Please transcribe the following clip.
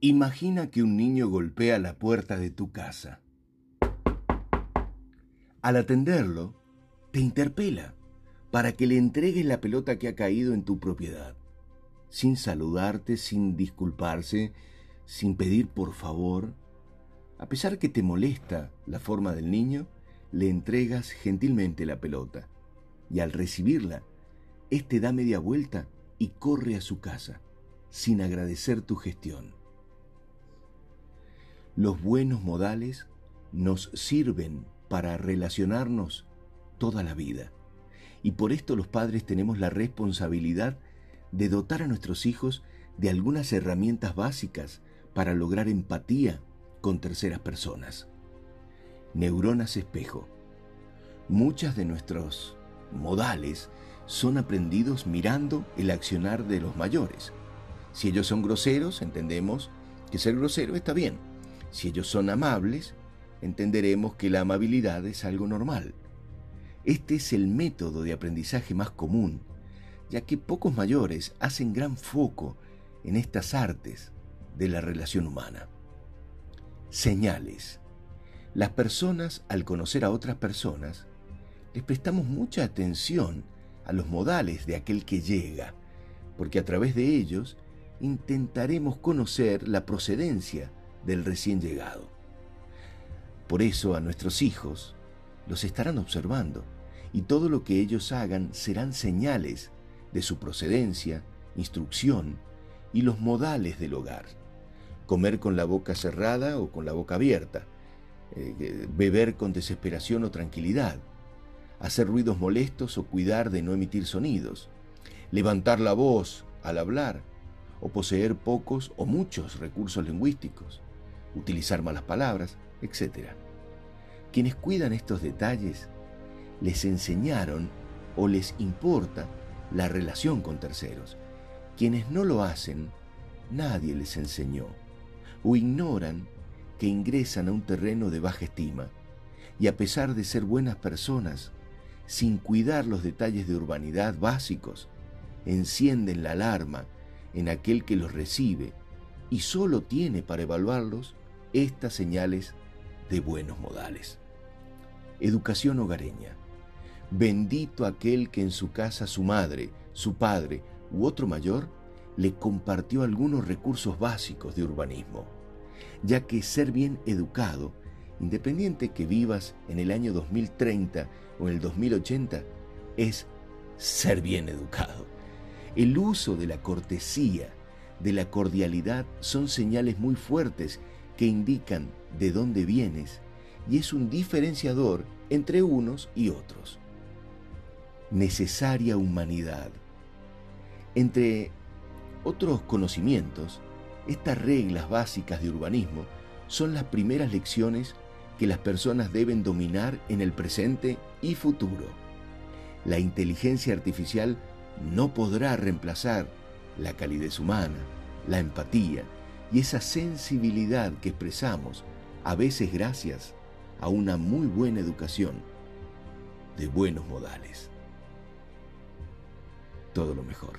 Imagina que un niño golpea la puerta de tu casa. Al atenderlo, te interpela para que le entregues la pelota que ha caído en tu propiedad, sin saludarte, sin disculparse, sin pedir por favor. A pesar que te molesta la forma del niño, le entregas gentilmente la pelota y al recibirla, éste da media vuelta y corre a su casa, sin agradecer tu gestión. Los buenos modales nos sirven para relacionarnos toda la vida. Y por esto los padres tenemos la responsabilidad de dotar a nuestros hijos de algunas herramientas básicas para lograr empatía con terceras personas. Neuronas espejo. Muchas de nuestros modales son aprendidos mirando el accionar de los mayores. Si ellos son groseros, entendemos que ser grosero está bien. Si ellos son amables, entenderemos que la amabilidad es algo normal. Este es el método de aprendizaje más común, ya que pocos mayores hacen gran foco en estas artes de la relación humana. Señales. Las personas, al conocer a otras personas, les prestamos mucha atención a los modales de aquel que llega, porque a través de ellos intentaremos conocer la procedencia del recién llegado. Por eso a nuestros hijos los estarán observando y todo lo que ellos hagan serán señales de su procedencia, instrucción y los modales del hogar. Comer con la boca cerrada o con la boca abierta, eh, beber con desesperación o tranquilidad, hacer ruidos molestos o cuidar de no emitir sonidos, levantar la voz al hablar o poseer pocos o muchos recursos lingüísticos, utilizar malas palabras, etc. Quienes cuidan estos detalles les enseñaron o les importa la relación con terceros. Quienes no lo hacen, nadie les enseñó o ignoran que ingresan a un terreno de baja estima y a pesar de ser buenas personas, sin cuidar los detalles de urbanidad básicos, encienden la alarma en aquel que los recibe y solo tiene para evaluarlos estas señales de buenos modales. Educación hogareña. Bendito aquel que en su casa su madre, su padre u otro mayor le compartió algunos recursos básicos de urbanismo, ya que ser bien educado, independiente que vivas en el año 2030 o en el 2080, es ser bien educado. El uso de la cortesía, de la cordialidad, son señales muy fuertes que indican de dónde vienes y es un diferenciador entre unos y otros. Necesaria humanidad. Entre otros conocimientos, estas reglas básicas de urbanismo son las primeras lecciones que las personas deben dominar en el presente y futuro. La inteligencia artificial no podrá reemplazar la calidez humana, la empatía, y esa sensibilidad que expresamos, a veces gracias a una muy buena educación de buenos modales. Todo lo mejor.